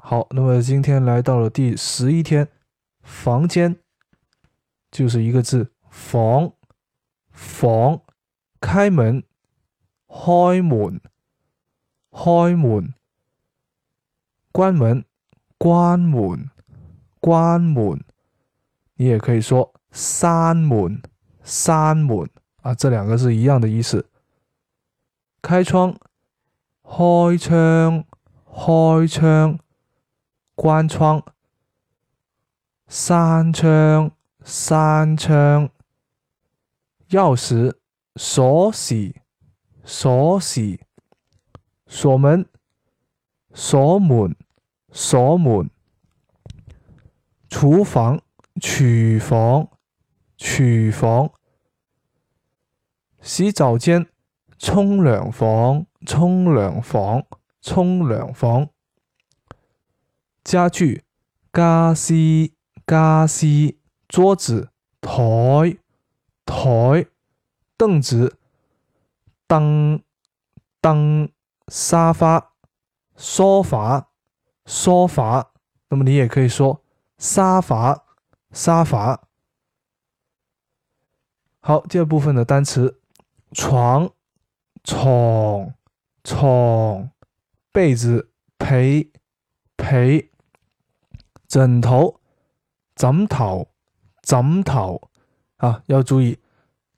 好，那么今天来到了第十一天，房间就是一个字，房房开门，开门开门关门，关门关门。你也可以说闩门闩门啊，这两个是一样的意思。开窗开窗开窗。关窗，闩窗，闩窗。钥匙，锁匙，锁匙。锁门，锁门，锁门。厨房，厨房，厨房。洗澡间，冲凉房，冲凉房，冲凉房。家具，家私家私，桌子台台，凳子凳凳，沙发 sofa sofa，那么你也可以说沙发沙发。好，第二部分的单词床床床，被子陪。陪枕头，枕头，枕头，啊，要注意，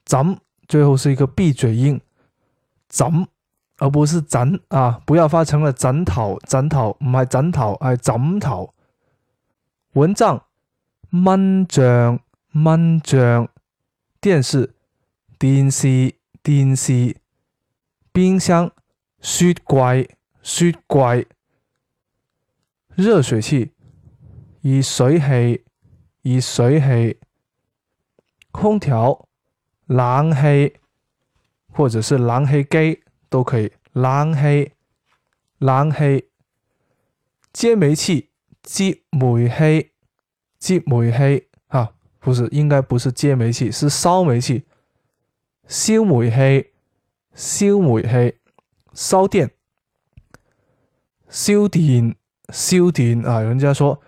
枕最后是一个闭嘴音，枕，而不是枕啊，不要发成了枕头，枕头唔系枕头，系枕头。蚊帐，蚊帐，蚊帐。电视，电视，电视。冰箱，雪柜，雪柜。热水器。热水器，热水器，空调，冷气，或者是冷气机都可以。冷气，冷气，接煤气，接煤气，接煤气。啊，不是，应该不是接煤气，是烧煤气，烧煤气，烧煤气，烧电，烧电，烧电啊！人家说。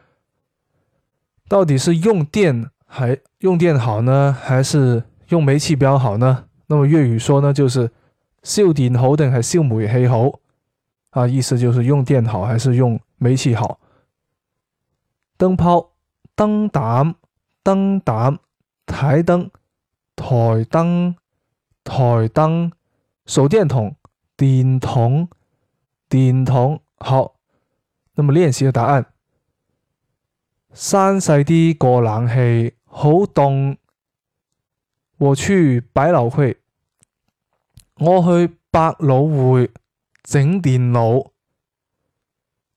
到底是用电还用电好呢，还是用煤气比较好呢？那么粤语说呢，就是“秀顶好灯”还笑秀母也黑猴”，啊？意思就是用电好还是用煤气好？灯泡、灯胆、灯胆、台灯、台灯、台灯、手电筒、电筒、电筒好。那么练习的答案。删细啲过冷气，好冻。我去摆楼区，我去百老汇整电脑。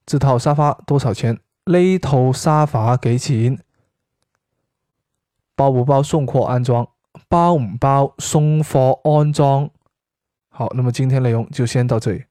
这套沙发多少钱？呢套沙发几钱？包唔包送货安装？包唔包送货安装？好，那么今天内容就先到这里。